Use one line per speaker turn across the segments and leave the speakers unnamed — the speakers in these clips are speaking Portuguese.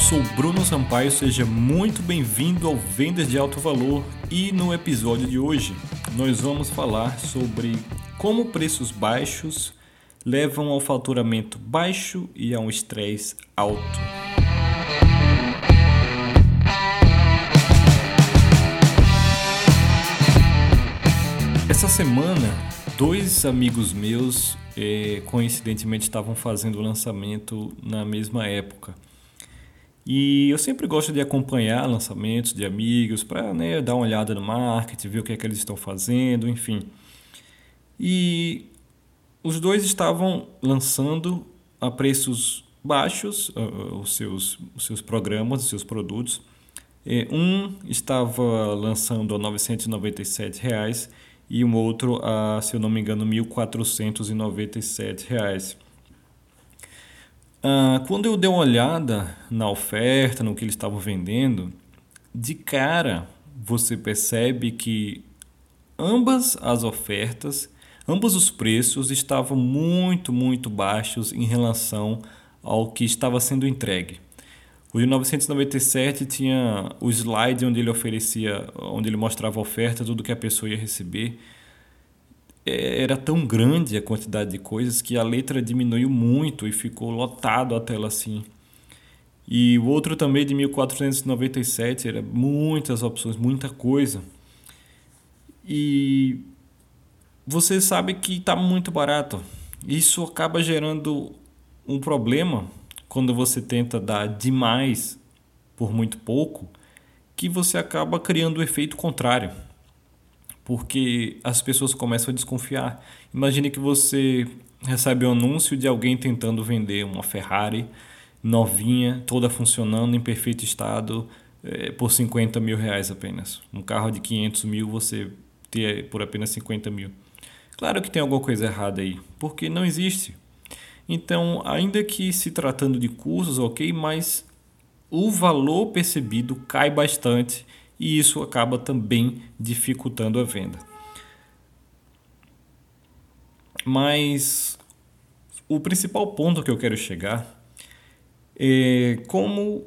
sou Bruno Sampaio, seja muito bem-vindo ao Vendas de Alto Valor e no episódio de hoje nós vamos falar sobre como preços baixos levam ao faturamento baixo e a um estresse alto. Essa semana, dois amigos meus eh, coincidentemente estavam fazendo o lançamento na mesma época. E eu sempre gosto de acompanhar lançamentos de amigos para né, dar uma olhada no marketing, ver o que é que eles estão fazendo, enfim. E os dois estavam lançando a preços baixos os, seus, os seus programas, os seus produtos. Um estava lançando a 997 reais, e um outro a, se eu não me engano, R$ 1.497. Ah, quando eu dei uma olhada na oferta, no que eles estavam vendendo, de cara você percebe que ambas as ofertas, ambos os preços estavam muito, muito baixos em relação ao que estava sendo entregue. O de 997 tinha o slide onde ele oferecia, onde ele mostrava a oferta, tudo que a pessoa ia receber. É, era tão grande a quantidade de coisas que a letra diminuiu muito e ficou lotado a tela assim. E o outro também de 1497 era muitas opções, muita coisa. E você sabe que está muito barato. Isso acaba gerando um problema quando você tenta dar demais por muito pouco, que você acaba criando o efeito contrário porque as pessoas começam a desconfiar. Imagine que você recebe um anúncio de alguém tentando vender uma Ferrari novinha, toda funcionando, em perfeito estado, é, por 50 mil reais apenas. Um carro de 500 mil você ter por apenas 50 mil. Claro que tem alguma coisa errada aí, porque não existe. Então, ainda que se tratando de cursos, ok, mas o valor percebido cai bastante e isso acaba também dificultando a venda. Mas o principal ponto que eu quero chegar é como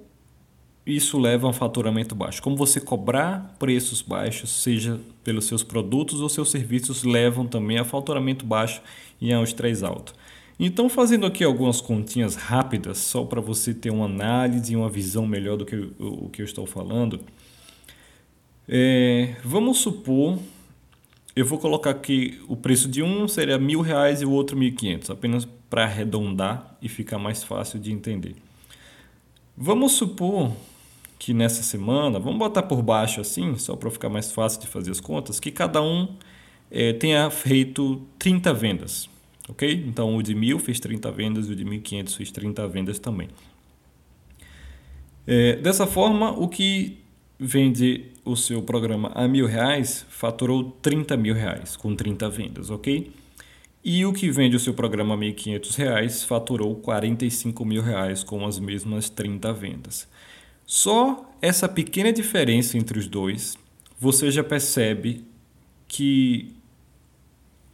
isso leva a um faturamento baixo. Como você cobrar preços baixos, seja pelos seus produtos ou seus serviços, levam também a faturamento baixo e a estresse alto. Então, fazendo aqui algumas continhas rápidas, só para você ter uma análise e uma visão melhor do que o que eu estou falando. É, vamos supor, eu vou colocar aqui o preço de um seria mil reais e o outro mil quinhentos, apenas para arredondar e ficar mais fácil de entender. Vamos supor que nessa semana, vamos botar por baixo assim, só para ficar mais fácil de fazer as contas, que cada um é, tenha feito 30 vendas, ok? Então o de mil fez 30 vendas e o de 1.500 fez 30 vendas também. É, dessa forma, o que vende o seu programa a mil reais faturou 30 mil reais com 30 vendas, ok? E o que vende o seu programa a 1.500 reais faturou 45 mil reais com as mesmas 30 vendas. Só essa pequena diferença entre os dois, você já percebe que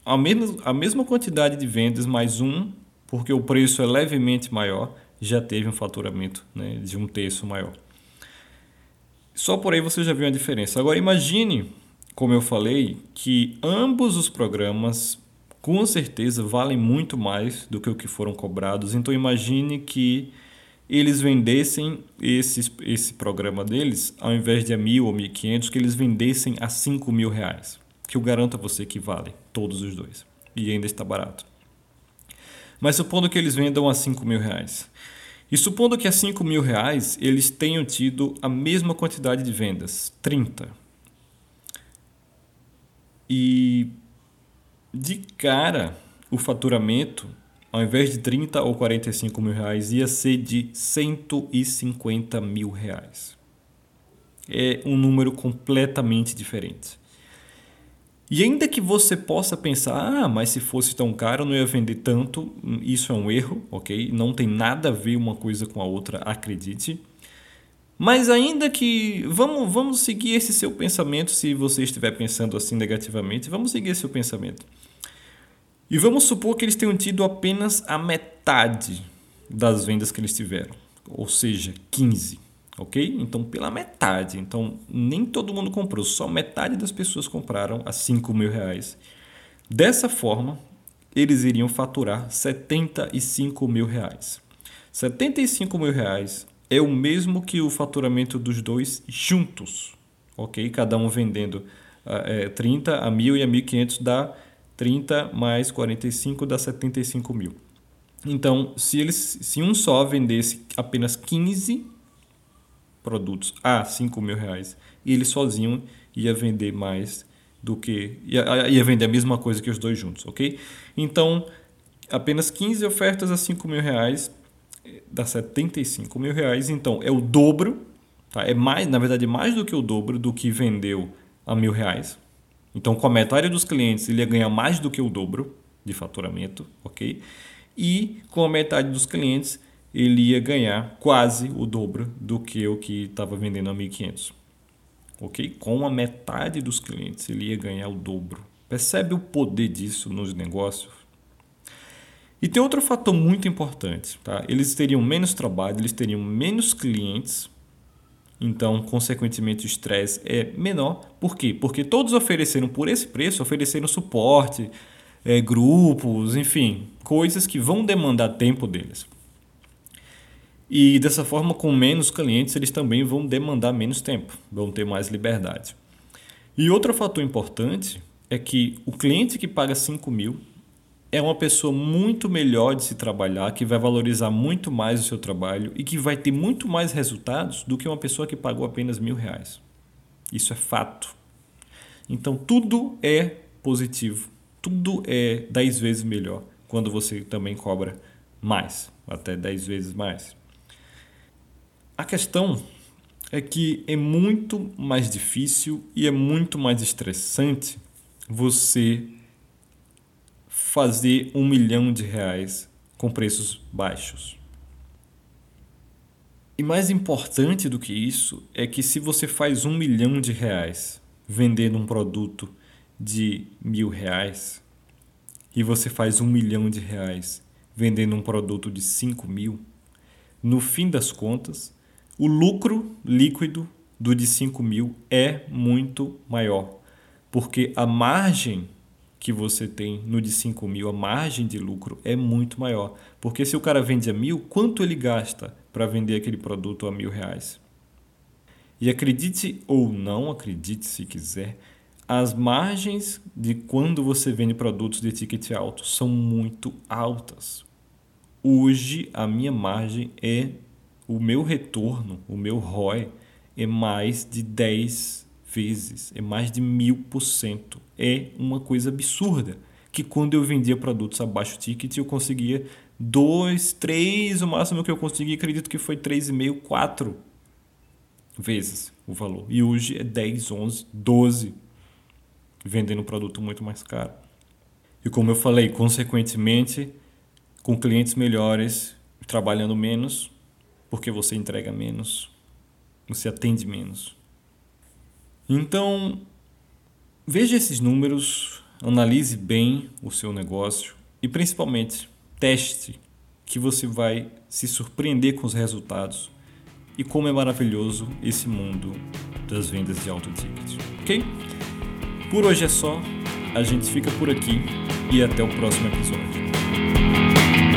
a, menos, a mesma quantidade de vendas mais um, porque o preço é levemente maior, já teve um faturamento né, de um terço maior. Só por aí você já viu a diferença. Agora imagine, como eu falei, que ambos os programas com certeza valem muito mais do que o que foram cobrados. Então imagine que eles vendessem esse, esse programa deles, ao invés de a mil ou mil quinhentos, que eles vendessem a cinco mil reais. Que eu garanto a você que vale, todos os dois. E ainda está barato. Mas supondo que eles vendam a cinco mil reais. E supondo que a 5 mil reais eles tenham tido a mesma quantidade de vendas, 30. E de cara o faturamento, ao invés de 30 ou 45 mil reais, ia ser de 150 mil reais. É um número completamente diferente. E ainda que você possa pensar, ah, mas se fosse tão caro não ia vender tanto, isso é um erro, ok? Não tem nada a ver uma coisa com a outra, acredite. Mas ainda que vamos, vamos seguir esse seu pensamento, se você estiver pensando assim negativamente, vamos seguir esse seu pensamento. E vamos supor que eles tenham tido apenas a metade das vendas que eles tiveram. ou seja, 15, ok? Então, pela metade. Então, nem todo mundo comprou, só metade das pessoas compraram a 5 mil reais. Dessa forma, eles iriam faturar 75 mil reais. 75 mil reais é o mesmo que o faturamento dos dois juntos, ok? Cada um vendendo é, 30 a 1.000 e a 1.500 dá 30 mais 45 dá 75 mil. Então, se, eles, se um só vendesse apenas 15 produtos a 5 mil reais, e ele sozinho ia vender mais do que. Ia, ia vender a mesma coisa que os dois juntos, ok? Então, apenas 15 ofertas a 5 mil reais dá 75 mil reais. Então, é o dobro, tá? é mais, na verdade, mais do que o dobro do que vendeu a mil reais. Então, com a metade dos clientes, ele ia ganhar mais do que o dobro de faturamento, ok? E com a metade dos clientes, ele ia ganhar quase o dobro do que o que estava vendendo a 1.500. Ok? Com a metade dos clientes, ele ia ganhar o dobro. Percebe o poder disso nos negócios? E tem outro fator muito importante. Tá? Eles teriam menos trabalho, eles teriam menos clientes então, consequentemente, o estresse é menor. Por quê? Porque todos ofereceram por esse preço, ofereceram suporte, é, grupos, enfim, coisas que vão demandar tempo deles. E dessa forma, com menos clientes, eles também vão demandar menos tempo, vão ter mais liberdade. E outro fator importante é que o cliente que paga 5 mil é uma pessoa muito melhor de se trabalhar, que vai valorizar muito mais o seu trabalho e que vai ter muito mais resultados do que uma pessoa que pagou apenas mil reais. Isso é fato. Então tudo é positivo, tudo é 10 vezes melhor quando você também cobra mais, até 10 vezes mais. A questão é que é muito mais difícil e é muito mais estressante você fazer um milhão de reais com preços baixos. E mais importante do que isso é que se você faz um milhão de reais vendendo um produto de mil reais e você faz um milhão de reais vendendo um produto de cinco mil, no fim das contas, o lucro líquido do de 5 mil é muito maior, porque a margem que você tem no de 5 mil, a margem de lucro é muito maior. Porque se o cara vende a mil, quanto ele gasta para vender aquele produto a mil reais? E acredite ou não acredite se quiser, as margens de quando você vende produtos de ticket alto são muito altas. Hoje a minha margem é o meu retorno, o meu ROI é mais de 10 vezes, é mais de mil por cento. É uma coisa absurda. Que quando eu vendia produtos abaixo ticket, eu conseguia dois, três, o máximo que eu consegui, acredito que foi três e meio, quatro vezes o valor. E hoje é 10, 11, 12 vendendo um produto muito mais caro. E como eu falei, consequentemente, com clientes melhores, trabalhando menos, porque você entrega menos, você atende menos. Então, veja esses números, analise bem o seu negócio e principalmente teste que você vai se surpreender com os resultados e como é maravilhoso esse mundo das vendas de alto ticket, ok? Por hoje é só, a gente fica por aqui e até o próximo episódio.